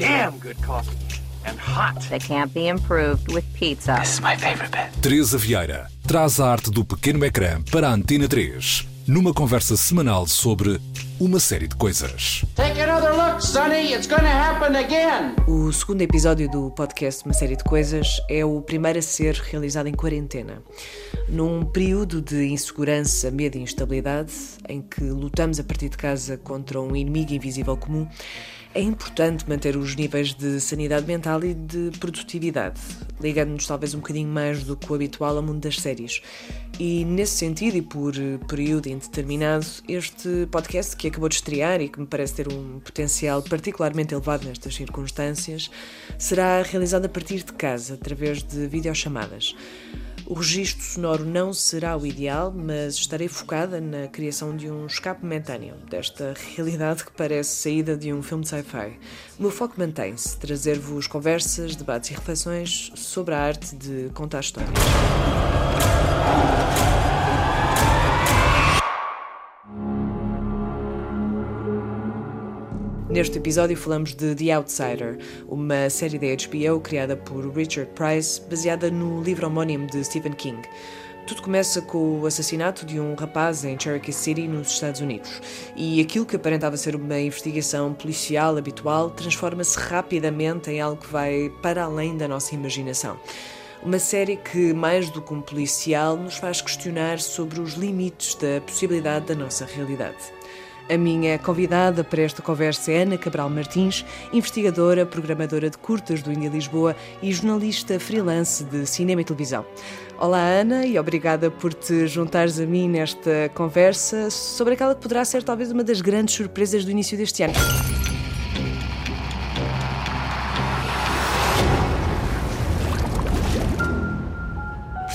damn good coffee. And hot. That can't be improved with pizza. This is my favorite bit. Teresa Vieira traz a arte do pequeno ecrã para a Antena 3, numa conversa semanal sobre uma série de coisas. Take another look, Sonny. It's gonna happen again. O segundo episódio do podcast Uma Série de Coisas é o primeiro a ser realizado em quarentena. Num período de insegurança, medo e instabilidade, em que lutamos a partir de casa contra um inimigo invisível comum, é importante manter os níveis de sanidade mental e de produtividade, ligando-nos talvez um bocadinho mais do que o habitual ao mundo das séries. E nesse sentido, e por período indeterminado, este podcast que acabou de estrear e que me parece ter um potencial particularmente elevado nestas circunstâncias, será realizado a partir de casa, através de videochamadas. O registro sonoro não será o ideal, mas estarei focada na criação de um escape momentâneo desta realidade que parece saída de um filme de sci-fi. O meu foco mantém-se: trazer-vos conversas, debates e reflexões sobre a arte de contar histórias. Neste episódio falamos de The Outsider, uma série da HBO criada por Richard Price, baseada no livro homónimo de Stephen King. Tudo começa com o assassinato de um rapaz em Cherokee City, nos Estados Unidos, e aquilo que aparentava ser uma investigação policial habitual transforma-se rapidamente em algo que vai para além da nossa imaginação. Uma série que, mais do que um policial, nos faz questionar sobre os limites da possibilidade da nossa realidade. A minha convidada para esta conversa é Ana Cabral Martins, investigadora, programadora de curtas do India Lisboa e jornalista freelance de cinema e televisão. Olá Ana e obrigada por te juntares a mim nesta conversa sobre aquela que poderá ser talvez uma das grandes surpresas do início deste ano.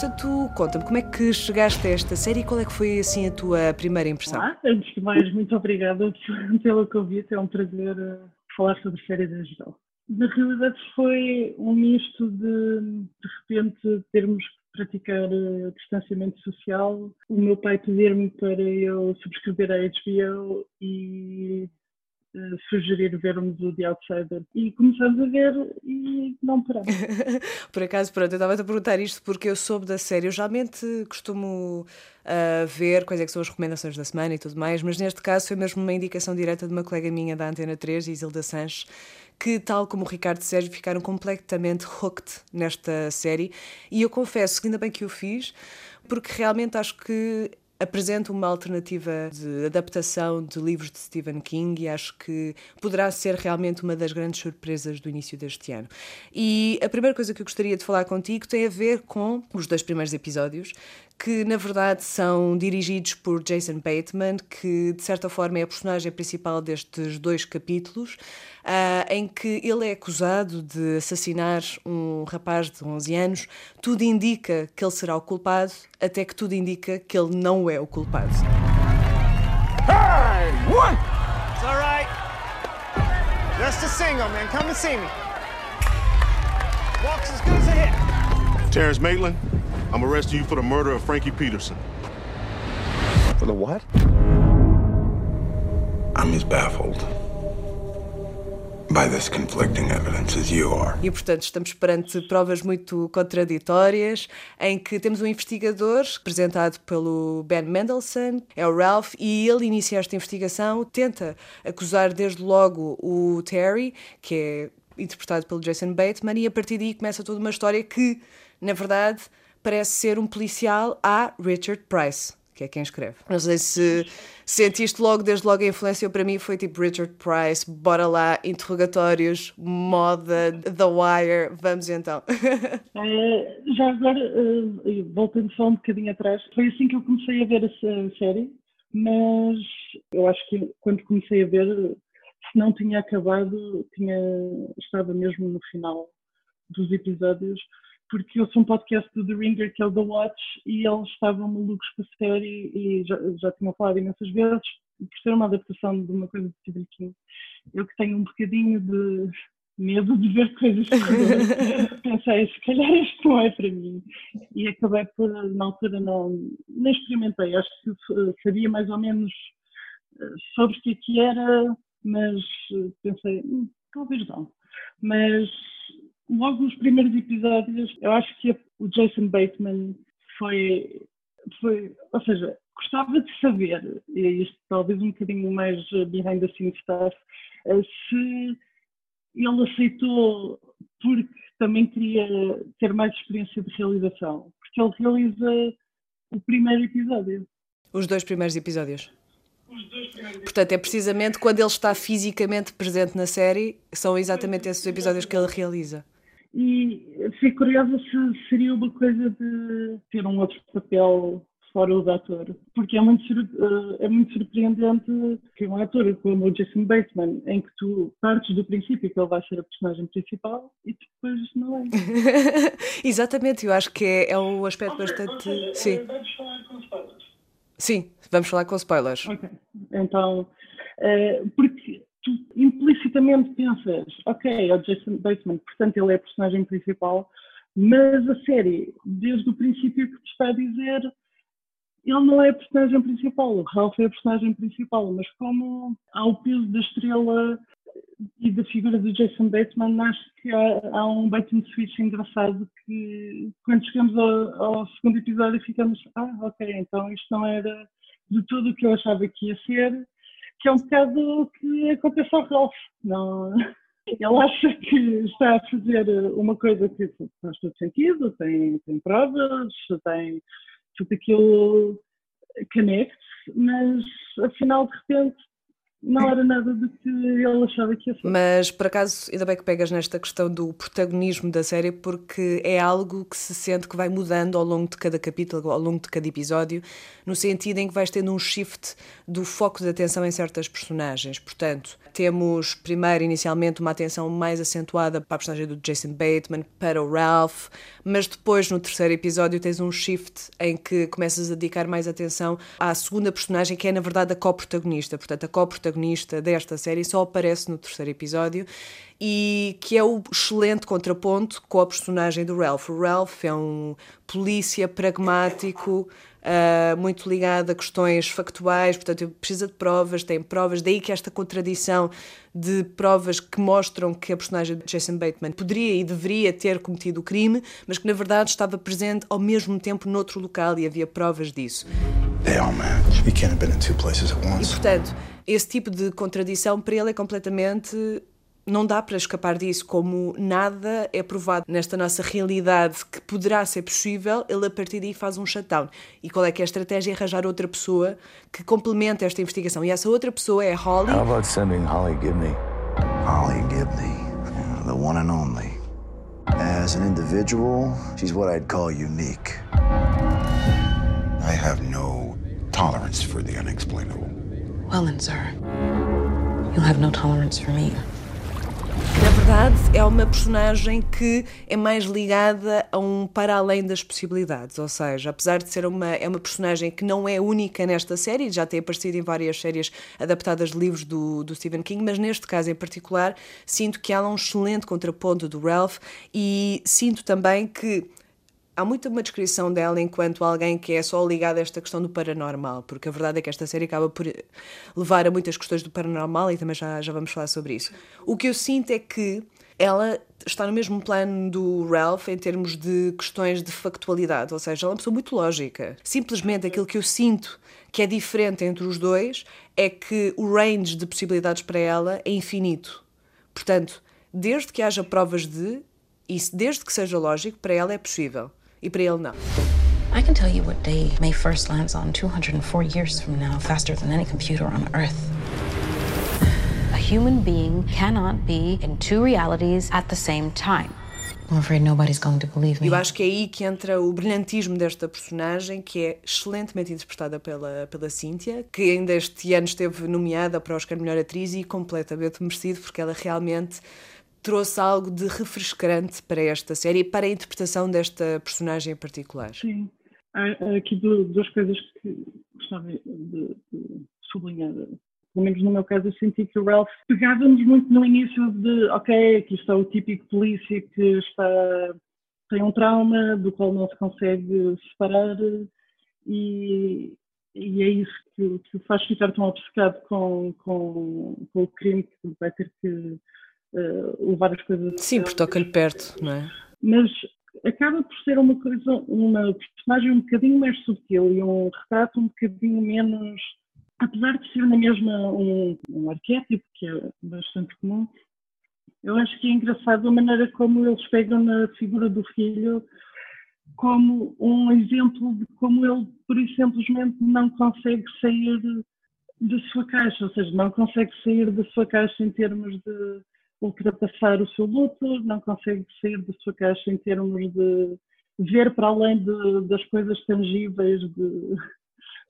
Portanto, conta-me, como é que chegaste a esta série e qual é que foi assim a tua primeira impressão? Ah, antes de mais, muito obrigada pelo convite, é um prazer uh, falar sobre séries em geral. Na realidade foi um misto de, de repente, termos que praticar uh, distanciamento social, o meu pai pedir-me para eu subscrever a HBO e uh, sugerir vermos o The Outsider. E começamos a ver e não paramos. Por acaso, pronto, eu estava-te a perguntar isto porque eu soube da série. Eu geralmente costumo uh, ver quais é são as recomendações da semana e tudo mais, mas neste caso foi mesmo uma indicação direta de uma colega minha da Antena 3, Isilda Sanches, que, tal como o Ricardo e Sérgio, ficaram completamente hooked nesta série. E eu confesso que ainda bem que o fiz, porque realmente acho que apresenta uma alternativa de adaptação de livros de Stephen King e acho que poderá ser realmente uma das grandes surpresas do início deste ano. E a primeira coisa que eu gostaria de falar contigo tem a ver com os dois primeiros episódios, que na verdade são dirigidos por Jason Bateman, que de certa forma é a personagem principal destes dois capítulos, uh, em que ele é acusado de assassinar um rapaz de 11 anos. Tudo indica que ele será o culpado, até que tudo indica que ele não é o culpado. Hey, what? It's all right. Just a single, man. Come and see me. Walks as good as a hit. Terrence Maitland, I'm arresting you for the murder of Frankie Peterson. For the what? I'm as baffled by this conflicting evidence as you are. E, portanto, estamos perante provas muito contraditórias, em que temos um investigador, representado pelo Ben Mendelsohn, é o Ralph, e ele inicia esta investigação, tenta acusar desde logo o Terry, que é interpretado pelo Jason Bateman, e a partir daí começa toda uma história que, na verdade, parece ser um policial a Richard Price, que é quem escreve. Não sei se sentiste logo, desde logo a influência para mim foi tipo Richard Price, bora lá, interrogatórios, moda, The Wire, vamos então. É, já agora, uh, voltando só um bocadinho atrás, foi assim que eu comecei a ver essa série, mas eu acho que quando comecei a ver, se não tinha acabado, tinha, estava mesmo no final dos episódios, porque eu sou um podcast do The Ringer, que é o The Watch, e eles estavam malucos com a série e já, já tinham falado imensas vezes, por ser uma adaptação de uma coisa de Stephen King. Eu que tenho um bocadinho de medo de ver coisas que pensei, se calhar isto não é para mim. E acabei por, na altura, não, nem experimentei. Acho que sabia mais ou menos eh, sobre o que, é que era, mas eh, pensei, hum, talvez não. Mas logo nos primeiros episódios, eu acho que o Jason Bateman foi, foi ou seja, gostava de saber, e isto talvez um bocadinho mais behind the scenes stuff, eh, se ele aceitou porque também queria ter mais experiência de realização, porque ele realiza o primeiro episódio. Os dois primeiros episódios. Portanto, é precisamente quando ele está fisicamente presente na série, são exatamente esses episódios que ele realiza. E fico curiosa se seria uma coisa de ter um outro papel fora o da ator, porque é muito, eh, é muito surpreendente que um ator como o Jason Bateman, em que tu partes do princípio que ele vai ser a personagem principal e depois não é. Exatamente, eu acho que é, é um aspecto okay, bastante. Okay. Sim. Vamos falar com spoilers. Sim, vamos falar com spoilers. Ok, então, uh, porque tu implicitamente pensas, ok, é o Jason Bateman, portanto ele é a personagem principal, mas a série, desde o princípio que te está a dizer ele não é a personagem principal, o Ralph é a personagem principal, mas como há o peso da estrela e da figura do Jason Bateman, acho que há, há um and switch engraçado que quando chegamos ao, ao, segundo episódio ficamos, ah, ok, então isto não era de tudo o que eu achava que ia ser, que é um bocado o que acontece ao Ralph. Não, ele acha que está a fazer uma coisa que faz todo sentido, tem, tem provas, tem tudo aquilo conecte, mas afinal de repente não era nada do que ele achava que ia ser. Mas por acaso, ainda bem que pegas nesta questão do protagonismo da série, porque é algo que se sente que vai mudando ao longo de cada capítulo, ao longo de cada episódio, no sentido em que vais tendo um shift do foco de atenção em certas personagens. Portanto, temos primeiro, inicialmente, uma atenção mais acentuada para a personagem do Jason Bateman, para o Ralph, mas depois, no terceiro episódio, tens um shift em que começas a dedicar mais atenção à segunda personagem, que é, na verdade, a co-protagonista. Portanto, a co-protagonista protagonista desta série só aparece no terceiro episódio e que é o excelente contraponto com a personagem do Ralph. O Ralph é um polícia pragmático, uh, muito ligado a questões factuais, portanto, precisa de provas, tem provas, daí que esta contradição de provas que mostram que a personagem de Jason Bateman poderia e deveria ter cometido o crime, mas que na verdade estava presente ao mesmo tempo noutro local e havia provas disso. They all match. You can't have been in two places at once. E portanto, esse tipo de contradição para ele é completamente não dá para escapar disso, como nada é provado nesta nossa realidade que poderá ser possível, ele a partir daí faz um shutdown. E qual é que é a estratégia? É arranjar outra pessoa que complemente esta investigação. E essa outra pessoa é Holly. How about sending Holly Gibney? Holly Gibney, the one and only. As an individual, she's what I'd call unique. I have no tolerance for the unexplainable. Well then, sir, you'll have no tolerance for me. Na verdade, é uma personagem que é mais ligada a um para além das possibilidades, ou seja, apesar de ser uma, é uma personagem que não é única nesta série, já tem aparecido em várias séries adaptadas de livros do, do Stephen King, mas neste caso em particular, sinto que há um excelente contraponto do Ralph e sinto também que há muito uma descrição dela enquanto alguém que é só ligada a esta questão do paranormal, porque a verdade é que esta série acaba por levar a muitas questões do paranormal e também já, já vamos falar sobre isso. O que eu sinto é que ela está no mesmo plano do Ralph em termos de questões de factualidade, ou seja, ela é uma pessoa muito lógica. Simplesmente aquilo que eu sinto que é diferente entre os dois é que o range de possibilidades para ela é infinito. Portanto, desde que haja provas de, e desde que seja lógico, para ela é possível e para ele não. I can tell you what day May 1st lands on 204 years from now, faster than any computer on Earth. A human being cannot be in two realities at the same time. I'm afraid nobody's going to believe me. Eu acho que é aí que entra o brilhantismo desta personagem, que é excelentemente interpretada pela, pela Cynthia, que ainda este ano esteve nomeada para Oscar Melhor Atriz e completamente merecido, porque ela realmente trouxe algo de refrescante para esta série e para a interpretação desta personagem em particular. Sim. Há aqui duas coisas que gostava de, sublinhar. Pelo menos no meu caso, eu senti que o Ralph pegava-nos muito no início de, ok, aqui está o típico polícia que está, tem um trauma do qual não se consegue separar e, e é isso que, que o faz ficar tão obcecado com, com, com o crime que vai ter que uh, levar as coisas. Sim, porque toca-lhe perto, não é? Mas acaba por ser uma coisa, uma personagem um bocadinho mais sutil e um retrato um bocadinho menos. Apesar de ser na mesma um, um arquétipo, que é bastante comum, eu acho que é engraçado a maneira como eles pegam na figura do filho como um exemplo de como ele, por isso, simplesmente não consegue sair da sua caixa, ou seja, não consegue sair da sua caixa em termos de ultrapassar o seu luto, não consegue sair da sua caixa em termos de ver para além de, das coisas tangíveis, de,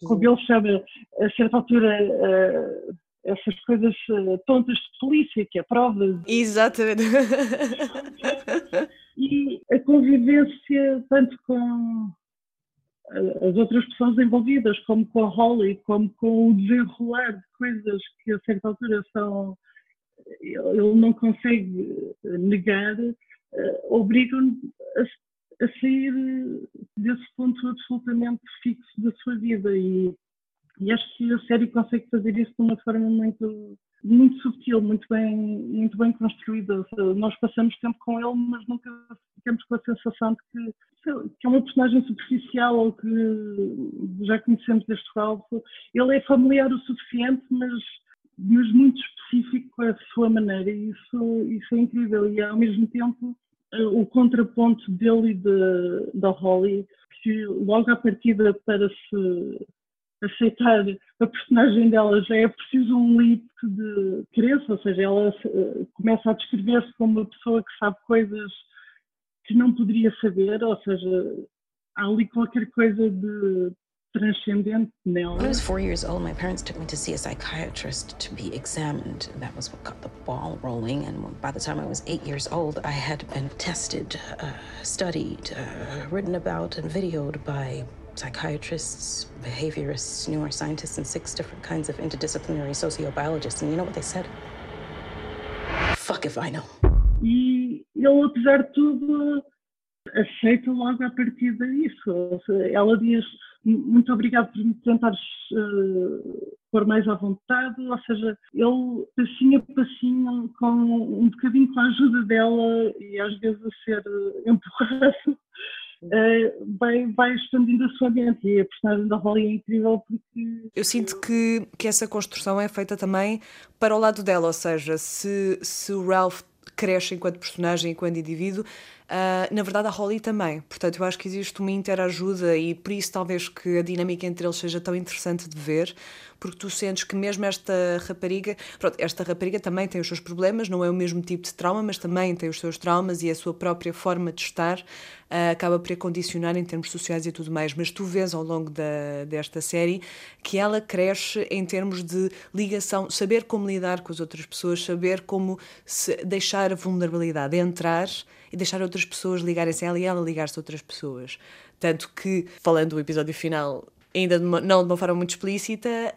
como ele chama, a certa altura, uh, essas coisas uh, tontas de polícia, que é provas. Exatamente. e a convivência tanto com as outras pessoas envolvidas, como com a Holly, como com o desenrolar de coisas que a certa altura são ele não consegue negar, uh, obrigam a, a, sair desse ponto absolutamente fixo da sua vida e, e acho que a série consegue fazer isso de uma forma muito muito sutil, muito bem, muito bem construída. Nós passamos tempo com ele, mas nunca ficamos com a sensação de que, que é uma personagem superficial ou que já conhecemos deste Ralph. Ele é familiar o suficiente, mas, mas muito específico a sua maneira, e isso, isso é incrível. E ao mesmo tempo, o contraponto dele e da Holly, que logo à partida para se aceitar a personagem dela já é preciso um leap de crença, ou seja, ela uh, começa a descrever-se como uma pessoa que sabe coisas que não poderia saber, ou seja, há ali qualquer coisa de. When I was four years old, my parents took me to see a psychiatrist to be examined. That was what got the ball rolling. And by the time I was eight years old, I had been tested, uh, studied, uh, written about, and videoed by psychiatrists, behaviorists, neuroscientists, and six different kinds of interdisciplinary sociobiologists. And you know what they said? Fuck if I know. E ele, apesar de tudo, aceita logo a partir disso. Ela diz muito obrigado por me tentares uh, pôr mais à vontade, ou seja, ele passinho a passinho, com um bocadinho com a ajuda dela e às vezes a ser empurrado, uh, vai, vai expandindo a sua mente. E a personagem da Holly é incrível porque... Eu sinto que, que essa construção é feita também para o lado dela, ou seja, se, se o Ralph cresce enquanto personagem, enquanto indivíduo, uh, na verdade a Holly também. Portanto, eu acho que existe uma interajuda e por isso talvez que a dinâmica entre eles seja tão interessante de ver, porque tu sentes que mesmo esta rapariga, pronto, esta rapariga também tem os seus problemas, não é o mesmo tipo de trauma, mas também tem os seus traumas e a sua própria forma de estar uh, acaba por a condicionar em termos sociais e tudo mais. Mas tu vês ao longo da, desta série que ela cresce em termos de ligação, saber como lidar com as outras pessoas, saber como deixar a vulnerabilidade entrar e deixar outras pessoas ligarem-se a ela e ela ligar-se a outras pessoas. Tanto que, falando do episódio final, ainda de uma, não de uma forma muito explícita,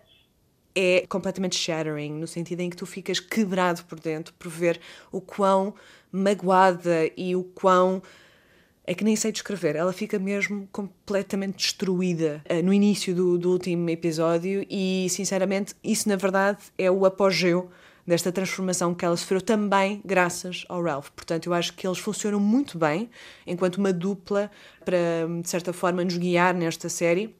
é completamente shattering, no sentido em que tu ficas quebrado por dentro por ver o quão magoada e o quão. É que nem sei descrever, ela fica mesmo completamente destruída uh, no início do, do último episódio, e sinceramente, isso na verdade é o apogeu desta transformação que ela sofreu também graças ao Ralph. Portanto, eu acho que eles funcionam muito bem enquanto uma dupla para, de certa forma, nos guiar nesta série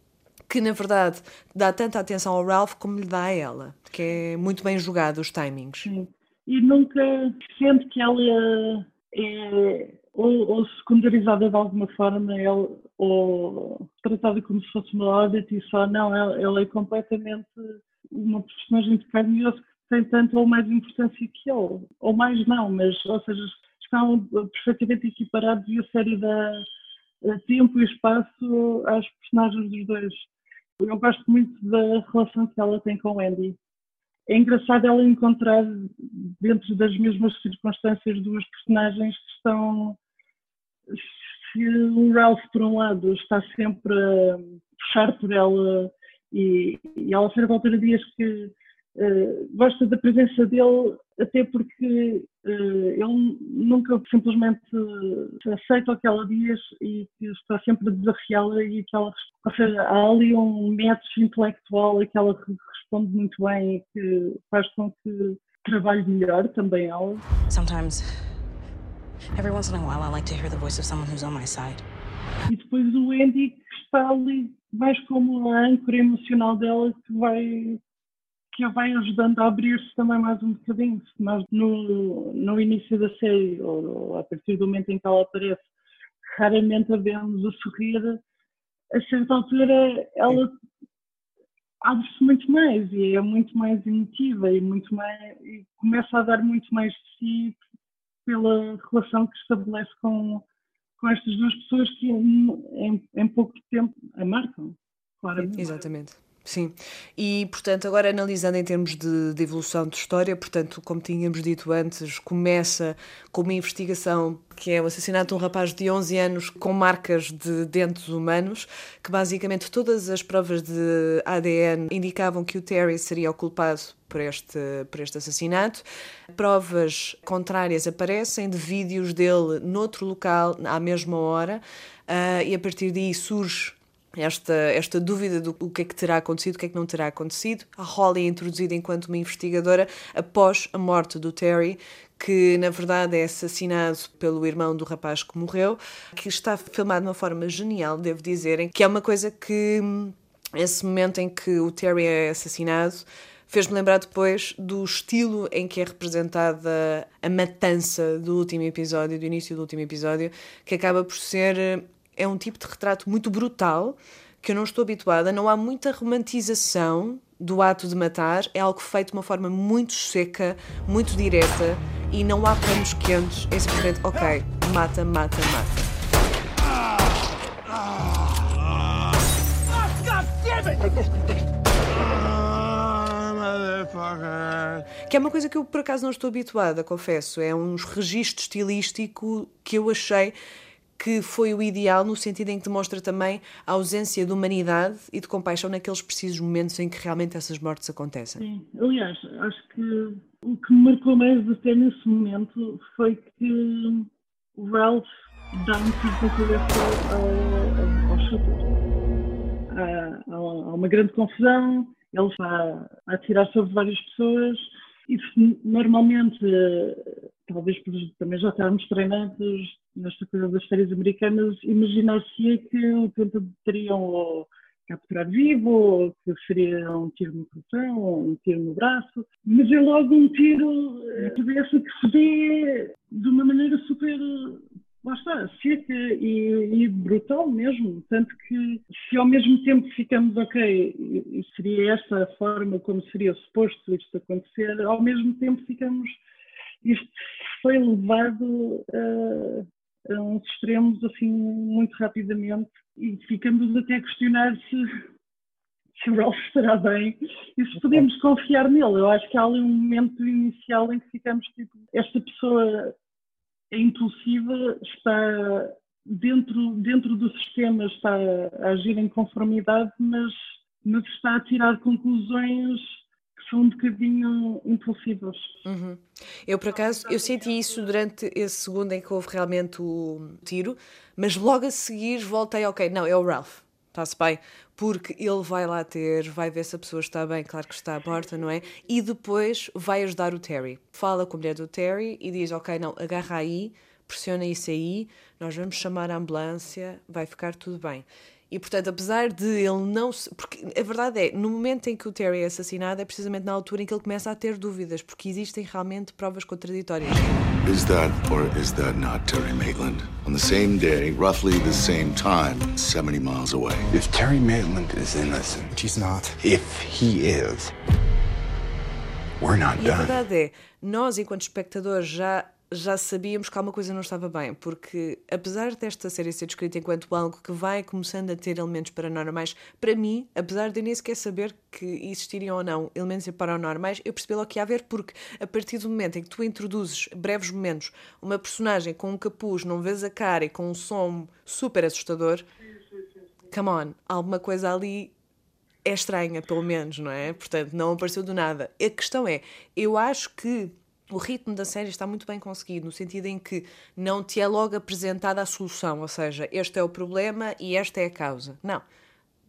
que na verdade dá tanta atenção ao Ralph como lhe dá a ela, que é muito bem jogado os timings. Sim. E nunca sente que ela é, é ou, ou, secundarizada de alguma forma, ela, ou tratada como se fosse uma audit e só, não, ela, ela é completamente uma personagem de carne e osso que tem tanto ou mais importância que ele, ou mais não, mas, ou seja, estão perfeitamente equiparados e a série dá tempo e espaço às personagens dos dois. Eu gosto muito da relação que ela tem com o Andy. É engraçado ela encontrar, dentro das mesmas circunstâncias, duas personagens que estão. Se o Ralph, por um lado, está sempre a puxar por ela e, e ela, a certa altura, diz que uh, gosta da presença dele, até porque uh, ele nunca simplesmente aceita o que ela diz e que está sempre a desafiá-la e que ela, ou seja, há ali um método intelectual a que ela responde muito bem e que faz com que trabalho melhor também ela. Sometimes, every once in a while, I like to hear the voice of someone who's on my side. E depois o Andy que está ali mais como a âncora emocional dela que vai que a vai ajudando a abrir-se também mais um bocadinho. Se nós no, no início da série, ou, a partir do momento em que ela aparece, raramente a vemos a sorrir, a certa altura ela abre-se muito mais e é muito mais emotiva e muito mais e começa a dar muito mais de si pela relação que estabelece com, com estas duas pessoas que em, em pouco tempo a marcam, claramente. Exatamente. Sim, e portanto, agora analisando em termos de, de, evolução de história, portanto, como tínhamos dito antes, começa com uma investigação que é o assassinato de um rapaz de 11 anos com marcas de dentes humanos, que basicamente todas as provas de ADN indicavam que o Terry seria o culpado por este, por este assassinato. Provas contrárias aparecem de vídeos dele noutro local à mesma hora, uh, e a partir daí surge esta, esta dúvida do o que é que terá acontecido, o que é que não terá acontecido. A Holly é introduzida enquanto uma investigadora após a morte do Terry, que na verdade é assassinado pelo irmão do rapaz que morreu, que está filmado de uma forma genial, devo dizer, que é uma coisa que esse momento em que o Terry é assassinado fez-me lembrar depois do estilo em que é representada a matança do último episódio, do início do último episódio, que acaba por ser é um tipo de retrato muito brutal que eu não estou habituada. Não há muita romantização do ato de matar, é algo feito de uma forma muito seca, muito direta e não há panos quentes. É simplesmente, ok, mata, mata, mata. Que é uma coisa que eu por acaso não estou habituada, confesso. É um registro estilístico que eu achei que foi o ideal no sentido em que demonstra também a ausência de humanidade e de compaixão naqueles precisos momentos em que realmente essas mortes acontecem. Sim, aliás, acho que o que me marcou mais até nesse momento foi que o Ralph dá um tiro na cabeça ao, ao shooter. Há, há uma grande confusão, ele está a atirar sobre várias pessoas e normalmente, talvez por também já estarmos treinados nesta coisa das séries americanas, imaginar-se que o tentariam ou capturar vivo, ou que seria um tiro no coração, ou um tiro no braço, mas é logo um tiro na cabeça que se vê de uma maneira super, lá está, seca e, e, brutal mesmo. Tanto que se ao mesmo tempo ficamos, ok, seria esta a forma como seria suposto isto acontecer, ao mesmo tempo ficamos isto foi levado a, a uns extremos assim muito rapidamente e ficamos até a questionar se, se Ralph estará bem e se podemos confiar nele. Eu acho que há ali um momento inicial em que ficamos tipo, esta pessoa é impulsiva, está dentro, dentro do sistema, está a agir em conformidade, mas, mas está a tirar conclusões são um bocadinho impulsivos. Uhum. Eu, por acaso, eu senti isso durante esse segundo em que houve realmente o tiro, mas logo a seguir voltei, ok, não, é o Ralph, está-se bem, porque ele vai lá ter, vai ver se a pessoa está bem, claro que está morta, não é? E depois vai ajudar o Terry. Fala com a mulher do Terry e diz, ok, não, agarra aí, pressiona isso aí, nós vamos chamar a ambulância, vai ficar tudo bem. E portanto, apesar de ele não se. Porque a verdade é, no momento em que o Terry é assassinado, é precisamente na altura em que ele começa a ter dúvidas, porque existem realmente provas contraditórias. Is that or is that not Terry Maitland? On the same day, roughly the same time, 70 miles away. If Terry Maitland is innocent, he's not. If he is, we're not e done. a verdade é, nós, enquanto espectadores, já já sabíamos que alguma coisa não estava bem, porque apesar desta série ser descrita enquanto algo que vai começando a ter elementos paranormais, para mim, apesar de nem sequer saber que existiriam ou não elementos paranormais, eu percebi logo que ia haver, porque a partir do momento em que tu introduzes breves momentos uma personagem com um capuz, não vês a cara e com um som super assustador, come on, alguma coisa ali é estranha, pelo menos, não é? Portanto, não apareceu do nada. A questão é, eu acho que o ritmo da série está muito bem conseguido, no sentido em que não te é logo apresentada a solução, ou seja, este é o problema e esta é a causa. Não.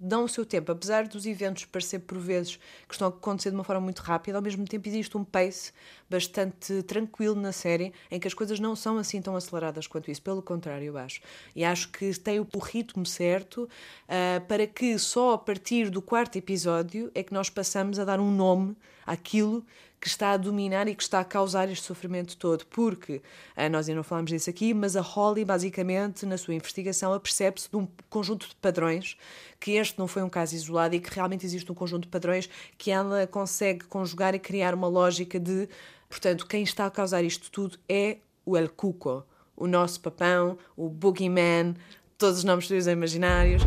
dão o seu tempo. Apesar dos eventos parecer por vezes que estão a acontecer de uma forma muito rápida, ao mesmo tempo existe um pace bastante tranquilo na série em que as coisas não são assim tão aceleradas quanto isso. Pelo contrário, eu acho. E acho que tem o ritmo certo uh, para que só a partir do quarto episódio é que nós passamos a dar um nome àquilo que está a dominar e que está a causar este sofrimento todo, porque ah, nós ainda não falamos disso aqui, mas a Holly, basicamente, na sua investigação, apercebe-se de um conjunto de padrões, que este não foi um caso isolado e que realmente existe um conjunto de padrões que ela consegue conjugar e criar uma lógica de, portanto, quem está a causar isto tudo é o El Cuco, o nosso papão, o Boogeyman, todos os nomes dos imaginários.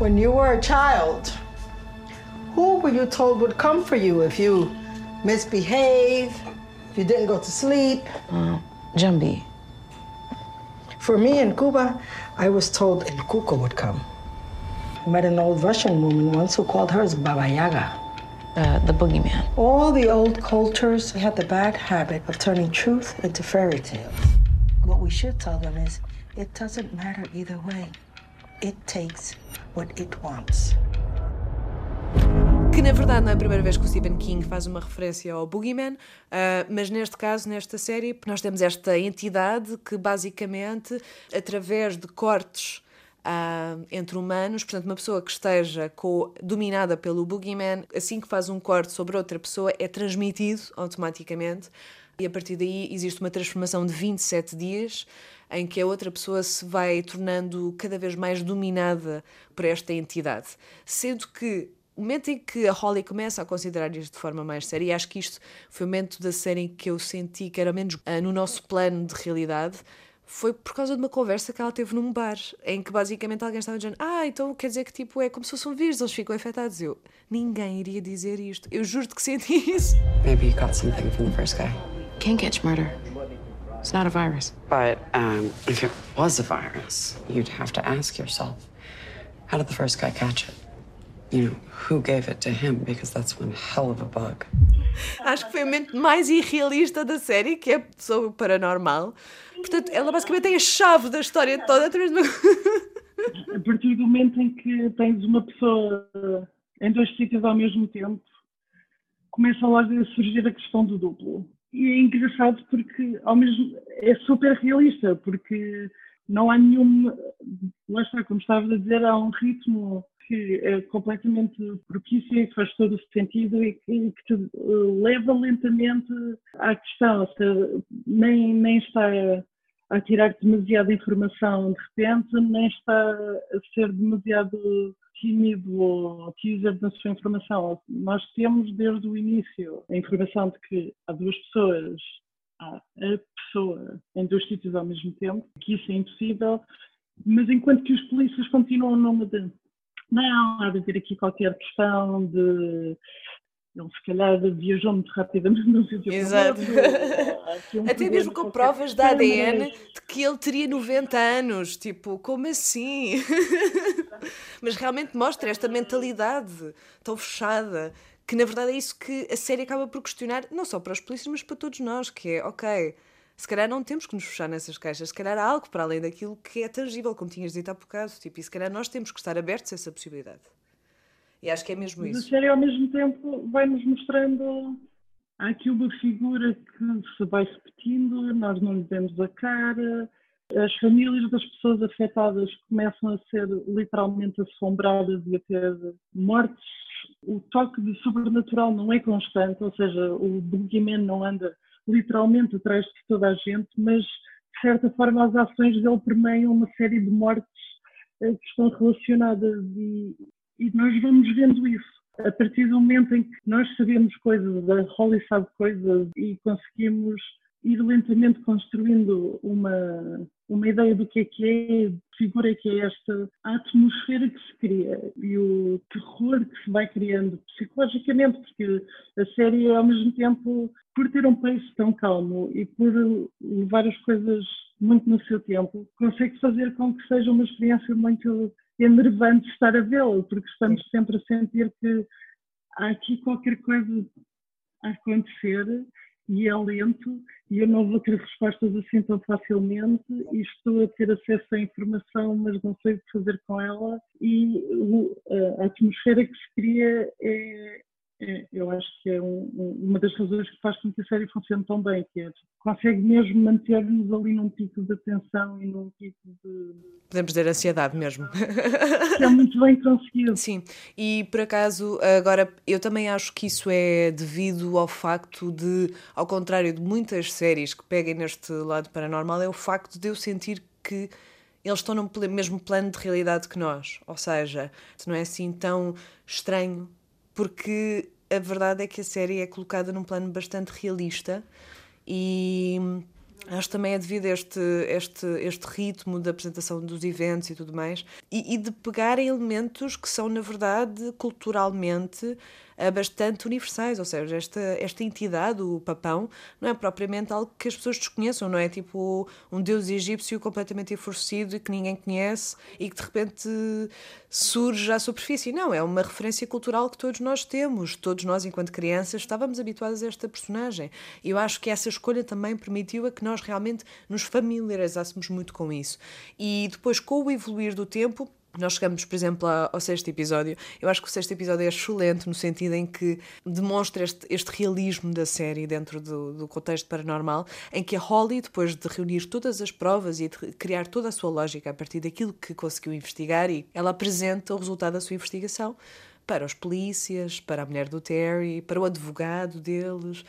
When you were a child, who were you told would come for you if you misbehave, if you didn't go to sleep. Uh, Jambi. For me in Cuba, I was told El Cuco would come. I met an old Russian woman once who called hers Baba Yaga. Uh, the boogeyman. All the old cultures had the bad habit of turning truth into fairy tales. What we should tell them is it doesn't matter either way. It takes what it wants. Que na verdade não é a primeira vez que o Stephen King faz uma referência ao Boogeyman, uh, mas neste caso, nesta série, nós temos esta entidade que basicamente, através de cortes uh, entre humanos, portanto, uma pessoa que esteja dominada pelo Boogeyman, assim que faz um corte sobre outra pessoa, é transmitido automaticamente. E a partir daí existe uma transformação de 27 dias em que a outra pessoa se vai tornando cada vez mais dominada por esta entidade. Sendo que momento em que a Holly começa a considerar isto de forma mais séria, e acho que isto foi o momento da série em que eu senti que era menos uh, no nosso plano de realidade, foi por causa de uma conversa que ela teve num bar, em que basicamente alguém estava dizendo: Ah, então quer dizer que tipo é como se fosse um vírus, eles ficam infectados. Eu, ninguém iria dizer isto. Eu juro-te que senti isso. Maybe you got something from the first guy. Can't catch murder. It's not a virus. But um, if it was a virus, you'd have to ask yourself, how did the first guy catch it? You know, who gave it to him because that's one hell of a bug. Acho que foi o momento mais irrealista da série, que é sobre o paranormal. Portanto, ela basicamente tem a chave da história toda através de A partir do momento em que tens uma pessoa em dois sítios ao mesmo tempo, começa logo a surgir a questão do duplo. E é engraçado porque ao mesmo é super realista, porque não há nenhum. Lá está, como estavas a dizer, há um ritmo que é completamente propícia e que faz todo o sentido e que, te eh, leva lentamente à questão, ou seja, nem, nem está a tirar demasiada informação de repente, nem está a ser demasiado tímido ou teaser na sua informação. Nós temos desde o início a informação de que há duas pessoas, há a pessoa em dois sítios ao mesmo tempo, que isso é impossível, mas enquanto que os polícias continuam numa de não, há de haver aqui qualquer questão de. Ele se calhar viajou muito rapidamente no sítio Exato. Um Até mesmo com provas de ADN de que ele teria 90 anos. Tipo, como assim? Mas realmente mostra esta mentalidade tão fechada que na verdade é isso que a série acaba por questionar, não só para os polícias, mas para todos nós, que é, ok, se calhar não temos que nos fechar nessas caixas, se calhar há algo para além daquilo que é tangível, como tinhas dito há bocado, tipo, e se calhar nós temos que estar abertos a essa possibilidade. E acho que é mesmo isso. A série ao mesmo tempo vai-nos mostrando há aqui uma figura que se vai repetindo, nós não lhe vemos a cara, as famílias das pessoas afetadas começam a ser literalmente assombradas e a ter mortes. O toque de sobrenatural não é constante, ou seja, o boogeyman não anda literalmente atrás de toda a gente, mas de certa forma as ações dele permeiam uma série de mortes eh, que estão relacionadas e, e nós vamos vendo isso. A partir do momento em que nós sabemos coisas, a Holly sabe coisas e conseguimos ir lentamente construindo uma, uma ideia do que é que é, de figura é que é esta, a atmosfera que se cria e o terror que se vai criando psicologicamente, porque a série ao mesmo tempo, por ter um pace tão calmo e por levar as coisas muito no seu tempo, consegue fazer com que seja uma experiência muito enervante estar a vê-la, porque estamos sempre a sentir que há aqui qualquer coisa a acontecer e é lento e eu não vou ter respostas assim tão facilmente e estou a ter acesso à informação, mas não sei o que fazer com ela e a atmosfera que se cria é, é, eu acho que é um, uma das razões que faz com que a série funcione tão bem, que é consegue mesmo manter-nos ali num pico de atenção e num pico de. Podemos dizer ansiedade mesmo. é muito bem conseguido. Sim, e por acaso, agora eu também acho que isso é devido ao facto de, ao contrário de muitas séries que peguem neste lado paranormal, é o facto de eu sentir que eles estão no mesmo plano de realidade que nós. Ou seja, não é assim tão estranho porque a verdade é que a série é colocada num plano bastante realista e acho também é devido a este, este, este ritmo da apresentação dos eventos e tudo mais e, e de pegar elementos que são, na verdade, culturalmente bastante universais, ou seja, esta, esta entidade, o papão, não é propriamente algo que as pessoas desconheçam, não é tipo um deus egípcio completamente enfurecido e que ninguém conhece e que de repente surge à superfície. Não, é uma referência cultural que todos nós temos, todos nós, enquanto crianças, estávamos habituados a esta personagem. E eu acho que essa escolha também permitiu a que nós realmente nos familiarizássemos muito com isso. E depois, com o evoluir do tempo, nós chegamos, por exemplo, ao sexto episódio. Eu acho que o sexto episódio é excelente no sentido em que demonstra este, este realismo da série dentro do, do, contexto paranormal, em que a Holly, depois de reunir todas as provas e de criar toda a sua lógica a partir daquilo que conseguiu investigar, e ela apresenta o resultado da sua investigação para os polícias, para a mulher do Terry, para o advogado deles.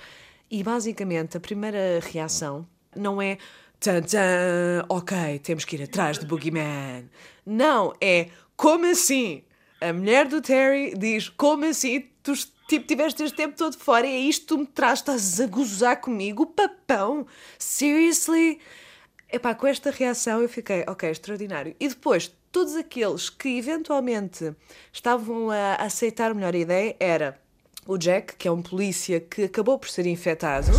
E basicamente a primeira reação não é Tan, tan, ok, temos que ir atrás do Boogeyman. Não, é como assim? A mulher do Terry diz: Como assim? Tu tipo, tiveste este tempo todo fora e é isto tu me traz, estás a gozar comigo? Papão? Seriously? Epá, com esta reação eu fiquei, ok, extraordinário. E depois, todos aqueles que eventualmente estavam a aceitar melhor a ideia era o Jack, que é um polícia que acabou por ser infectado.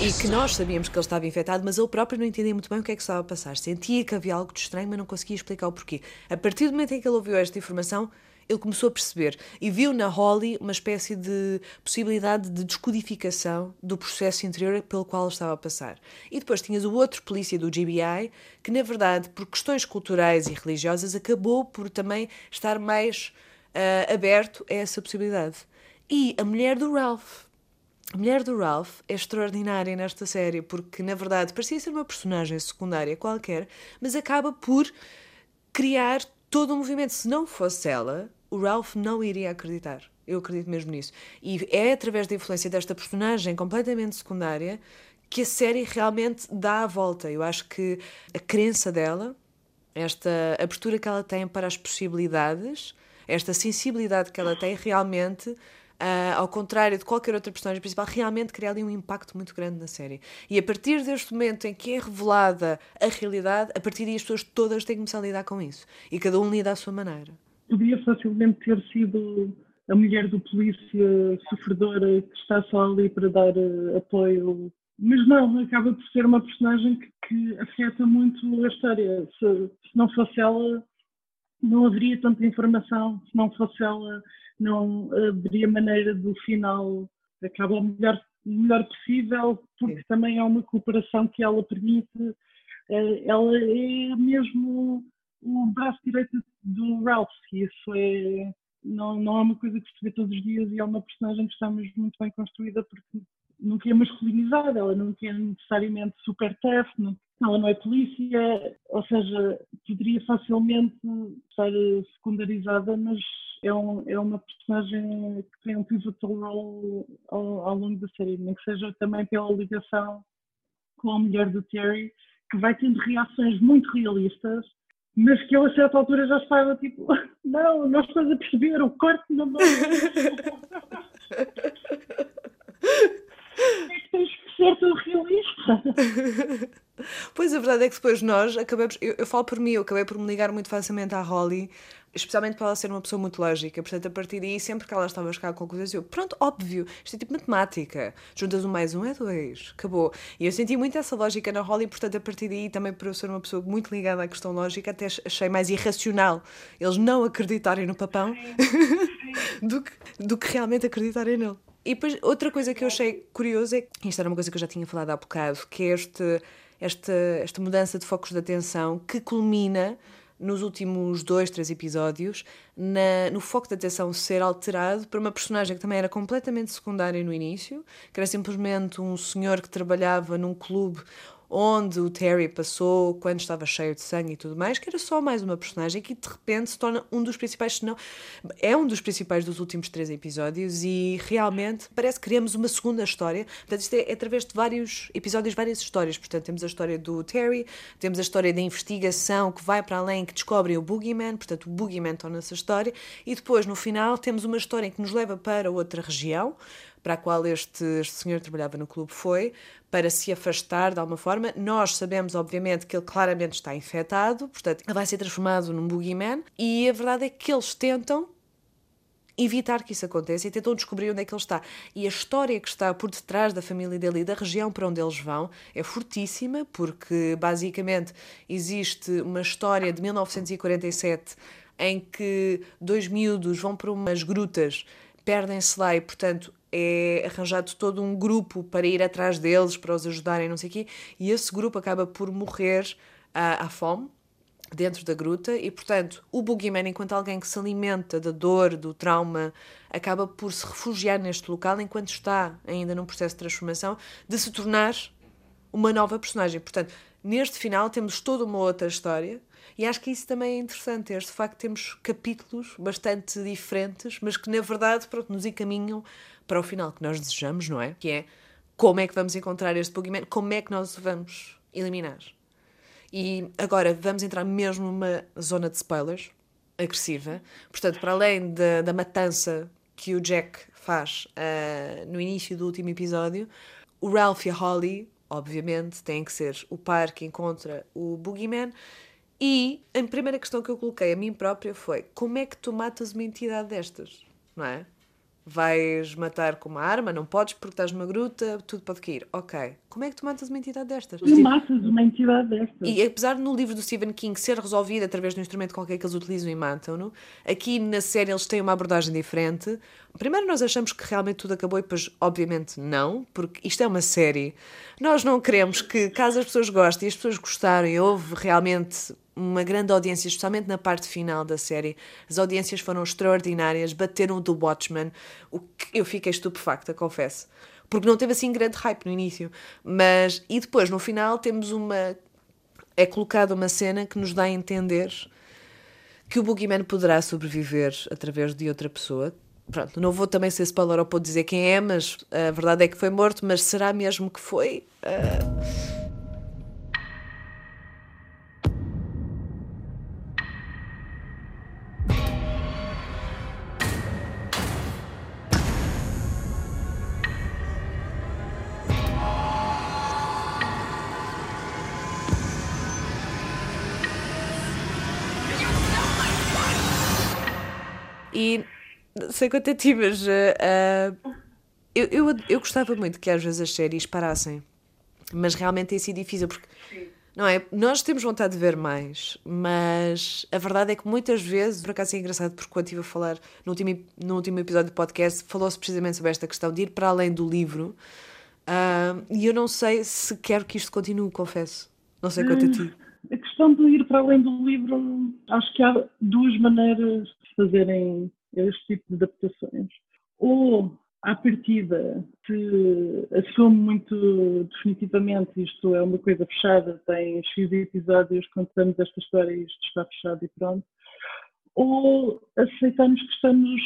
E que nós sabíamos que ele estava infectado, mas ele próprio não entendia muito bem o que é que estava a passar. Sentia que havia algo de estranho, mas não conseguia explicar o porquê. A partir do momento em que ele ouviu esta informação, ele começou a perceber e viu na Holly uma espécie de possibilidade de descodificação do processo interior pelo qual ele estava a passar. E depois tinhas o outro polícia do GBI, que na verdade, por questões culturais e religiosas, acabou por também estar mais uh, aberto a essa possibilidade. E a mulher do Ralph. A mulher do Ralph é extraordinária nesta série porque, na verdade, parecia ser uma personagem secundária qualquer, mas acaba por criar todo um movimento. Se não fosse ela, o Ralph não iria acreditar. Eu acredito mesmo nisso. E é através da influência desta personagem completamente secundária que a série realmente dá a volta. Eu acho que a crença dela, esta abertura que ela tem para as possibilidades, esta sensibilidade que ela tem, realmente Uh, ao contrário de qualquer outra personagem principal, realmente cria ali um impacto muito grande na série. E a partir deste momento em que é revelada a realidade, a partir daí as pessoas todas têm que começar a lidar com isso. E cada um lida à sua maneira. Podia facilmente ter sido a mulher do polícia sofredora que está só ali para dar uh, apoio. Mas não, acaba por ser uma personagem que, que afeta muito a história. Se, se não fosse ela, não haveria tanta informação. Se não fosse ela, não haveria maneira do final acabar o melhor, melhor possível, porque Sim. também há uma cooperação que ela permite. Eh, ela é mesmo o braço direito do Ralph, e isso é, não, não é uma coisa que se vê todos os dias e é uma personagem que está mesmo muito bem construída porque nunca é masculinizada, ela nunca é necessariamente super tough, não, ela não é polícia, ou seja, poderia facilmente estar secundarizada, mas é, um, é uma personagem que tem um pivotal role ao, ao, longo da série, nem que seja também pela ligação com a mulher do Terry, que vai tendo reações muito realistas, mas que eu a certa altura já estava tipo, não, nós estamos a perceber, o corte não. é que tens que ser tão realista. Pois a verdade é que depois nós acabamos, eu, eu falo por mim, eu acabei por me ligar muito facilmente à Holly especialmente para ela ser uma pessoa muito lógica. Portanto, a partir daí, sempre que ela estava a chegar a conclusões, eu, pronto, óbvio, isto é tipo matemática. Juntas um mais um é dois, acabou. E eu senti muito essa lógica na Holly, portanto, a partir daí, também por eu ser uma pessoa muito ligada à questão lógica, até achei mais irracional eles não acreditarem no papão do, que, do que realmente acreditarem nele. E depois, outra coisa que eu achei curiosa é que isto era uma coisa que eu já tinha falado há bocado, que é este, esta, esta mudança de focos de atenção que culmina nos últimos dois, três episódios, na, no foco de atenção ser alterado para uma personagem que também era completamente secundária no início, que era simplesmente um senhor que trabalhava num clube onde o Terry passou quando estava cheio de sangue e tudo mais, que era só mais uma personagem que de repente se torna um dos principais, se não é um dos principais dos últimos três episódios e realmente parece que queremos uma segunda história. Portanto, isto é, é através de vários episódios, várias histórias. Portanto, temos a história do Terry, temos a história da investigação que vai para além, que descobrem o Boogeyman, portanto, o Boogeyman torna-se a história, e depois, no final, temos uma história que nos leva para outra região, para a qual este, este senhor trabalhava no clube foi, para se afastar de alguma forma. Nós sabemos, obviamente, que ele claramente está infectado, portanto, ele vai ser transformado num boogeyman, e a verdade é que eles tentam evitar que isso aconteça e tentam descobrir onde é que ele está. E a história que está por detrás da família dele e da região para onde eles vão é fortíssima, porque basicamente existe uma história de 1947 em que dois miúdos vão para umas grutas, perdem-se lá e, portanto, é arranjado todo um grupo para ir atrás deles, para os ajudarem, não sei o quê, e esse grupo acaba por morrer à, à fome dentro da gruta e, portanto, o Boogeyman, enquanto alguém que se alimenta da dor, do trauma, acaba por se refugiar neste local enquanto está ainda num processo de transformação, de se tornar uma nova personagem. Portanto, neste final temos toda uma outra história e acho que isso também é interessante, este facto temos capítulos bastante diferentes, mas que na verdade pronto, nos encaminham para o final que nós desejamos, não é? Que é como é que vamos encontrar este Pokémon, como é que nós o vamos eliminar. E agora vamos entrar mesmo numa zona de spoilers agressiva. Portanto, para além da, da matança que o Jack faz uh, no início do último episódio, o Ralph e a Holly, obviamente, têm que ser o par que encontra o Boogeyman. E a primeira questão que eu coloquei a mim própria foi: como é que tu matas uma entidade destas? Não é? Vais matar com uma arma, não podes porque estás numa gruta, tudo pode cair. Ok. Como é que tu matas uma entidade destas? Tu matas uma entidade destas. E apesar no livro do Stephen King ser resolvido através de um instrumento qualquer que eles utilizam e matam-no, aqui na série eles têm uma abordagem diferente. Primeiro nós achamos que realmente tudo acabou e depois, obviamente, não, porque isto é uma série. Nós não queremos que, caso as pessoas gostem e as pessoas gostarem, houve realmente uma grande audiência, especialmente na parte final da série. As audiências foram extraordinárias, bateram o do Watchmen, o que eu fiquei estupefacta, confesso. Porque não teve assim grande hype no início. Mas, e depois, no final, temos uma. É colocada uma cena que nos dá a entender que o Boogeyman poderá sobreviver através de outra pessoa. Pronto, não vou também ser spoiler ou pode dizer quem é, mas a verdade é que foi morto, mas será mesmo que foi? Uh... E sei quanto a ti, mas uh, eu, eu, eu gostava muito que às vezes as séries parassem, mas realmente tem sido difícil porque. Não é? Nós temos vontade de ver mais, mas a verdade é que muitas vezes, por acaso é engraçado, porque quando estive a falar no último, no último episódio do podcast, falou-se precisamente sobre esta questão de ir para além do livro. Uh, e eu não sei se quero que isto continue, confesso. Não sei quanto a ti. A questão de ir para além do livro, acho que há duas maneiras fazerem este tipo de adaptações. Ou, à partida, se assume muito definitivamente isto é uma coisa fechada, tem X episódios, contamos esta história e isto está fechado e pronto. Ou aceitamos que estamos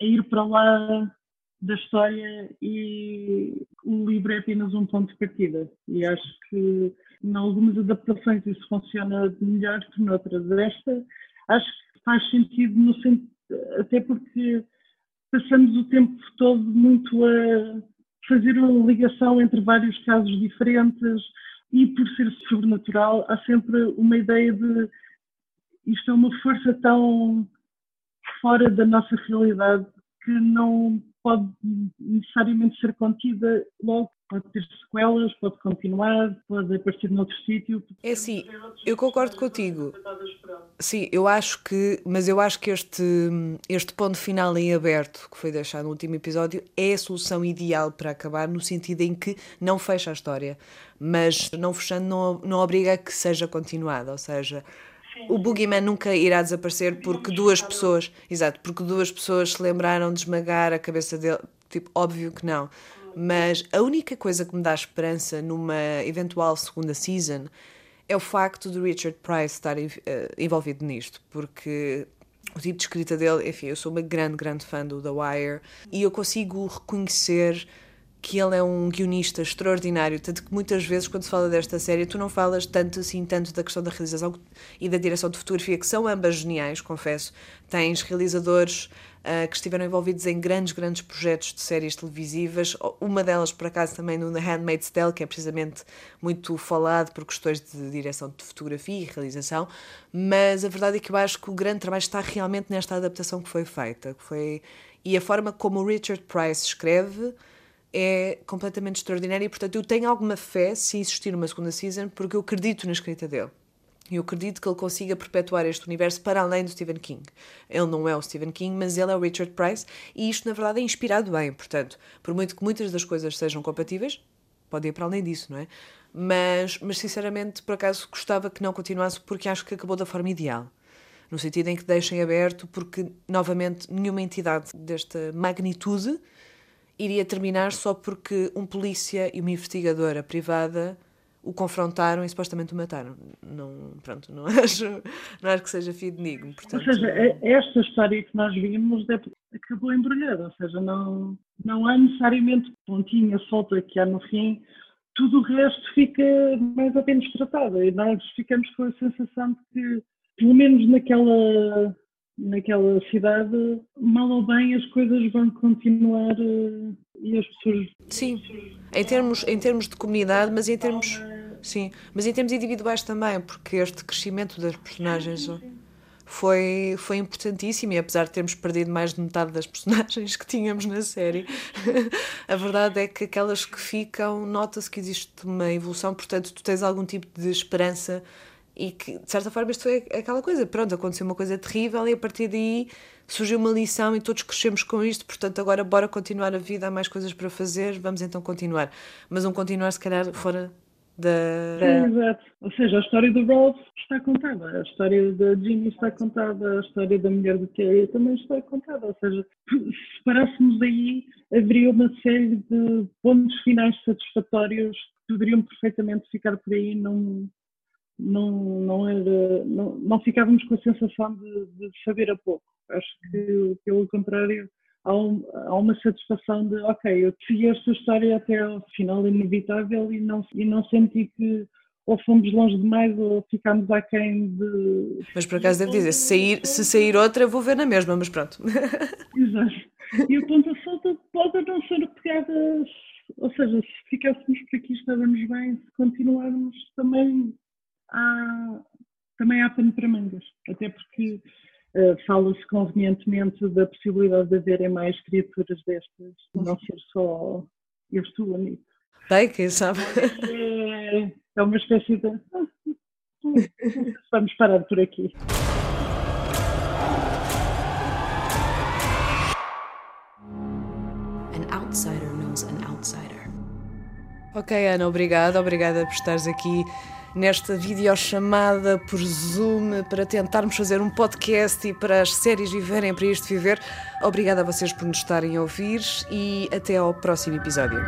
a ir para lá da história e o livro é apenas um ponto de partida. E acho que em algumas adaptações isso funciona melhor que noutras. Esta acho faz sentido no sentido, até porque passamos o tempo todo muito a fazer uma ligação entre vários casos diferentes e por ser sobrenatural há sempre uma ideia de isto é uma força tão fora da nossa realidade que não pode necessariamente ser contida logo. Pode ter sequelas, pode continuar, pode aparecer noutro sítio. É assim, eu concordo contigo. Sim, eu acho que, mas eu acho que este, este ponto final em aberto que foi deixado no último episódio é a solução ideal para acabar, no sentido em que não fecha a história, mas não fechando não, não obriga a que seja continuada, ou seja, o Boogeyman nunca irá desaparecer porque duas pessoas, exato, porque duas pessoas se lembraram de esmagar a cabeça dele. Tipo, óbvio que não. Mas a única coisa que me dá esperança numa eventual segunda season é o facto de Richard Price estar uh, envolvido nisto, porque o tipo de escrita dele, enfim, eu sou uma grande, grande fã do The Wire e eu consigo reconhecer que ele é um guionista extraordinário, tanto que muitas vezes quando se fala desta série tu não falas tanto assim tanto da questão da realização e da direção de fotografia, que são ambas geniais, confesso. Tens realizadores uh, que estiveram envolvidos em grandes, grandes projetos de séries televisivas, uma delas por acaso também no The Handmaid's Tale, que é precisamente muito falado por questões de direção de fotografia e realização, mas a verdade é que eu acho que o grande trabalho está realmente nesta adaptação que foi feita, que foi e a forma como o Richard Price escreve é completamente extraordinário e, portanto, eu tenho alguma fé se existir uma segunda season, porque eu acredito na escrita dele. Eu acredito que ele consiga perpetuar este universo para além do Stephen King. Ele não é o Stephen King, mas ele é o Richard Price e isto, na verdade, é inspirado bem. Portanto, por muito que muitas das coisas sejam compatíveis, pode ir para além disso, não é? Mas, mas sinceramente, por acaso, gostava que não continuasse porque acho que acabou da forma ideal. No sentido em que deixem aberto, porque, novamente, nenhuma entidade desta magnitude iria terminar só porque um polícia e uma investigadora privada o confrontaram e supostamente o mataram. Não, pronto, não acho, não acho que seja fidedigno. Portanto... Ou seja, é, esta história que nós vimos acabou embrulhada, ou seja, não, não há necessariamente pontinha solta que há no fim, tudo o resto fica mais ou menos tratado e nós ficamos com a sensação de que, pelo menos naquela naquela cidade, mal ou bem as coisas vão continuar uh, e as pessoas. Sim, em termos, em termos de comunidade, mas em termos. Sim, mas em termos individuais também, porque este crescimento das personagens foi, foi importantíssimo e apesar de termos perdido mais de metade das personagens que tínhamos na série, a verdade é que aquelas que ficam, nota-se que existe uma evolução, portanto tu tens algum tipo de esperança e que, de certa forma, isto foi aquela coisa. Pronto, aconteceu uma coisa terrível e a partir daí surgiu uma lição e todos crescemos com isto. Portanto, agora bora continuar a vida, há mais coisas para fazer, vamos então continuar. Mas um continuar, se calhar, fora da. Sim, exato. Ou seja, a história do Rolf está contada, a história da Ginny está contada, a história da mulher do Terry também está contada. Ou seja, se parássemos aí, haveria uma série de pontos finais satisfatórios que poderiam perfeitamente ficar por aí num não, não, era, não, não ficávamos com a sensação de, de saber a pouco. Acho que, pelo contrário, há, um, há, uma satisfação de, ok, eu segui esta história até ao final inevitável e não, e não senti que ou fomos longe demais ou ficámos aquém de. Mas por acaso devo dizer, se sair, se sair outra, vou ver na mesma, mas pronto. Exato. E o ponto solta pode não ser pegadas, ou seja, se ficássemos por aqui estávamos bem, se continuarmos também há, também há pano para mangas, até porque uh, fala-se convenientemente da possibilidade de haverem mais criaturas destas, não ser só este o único. Bem, quem sabe? É, é uma espécie de. Vamos parar por aqui. An outsider knows an outsider. Ok, Ana, obrigada, obrigada por estares aqui nesta videochamada por Zoom para tentarmos fazer um podcast e para as séries viverem para isto viver. Obrigada a vocês por nos estarem a ouvir e até ao próximo episódio.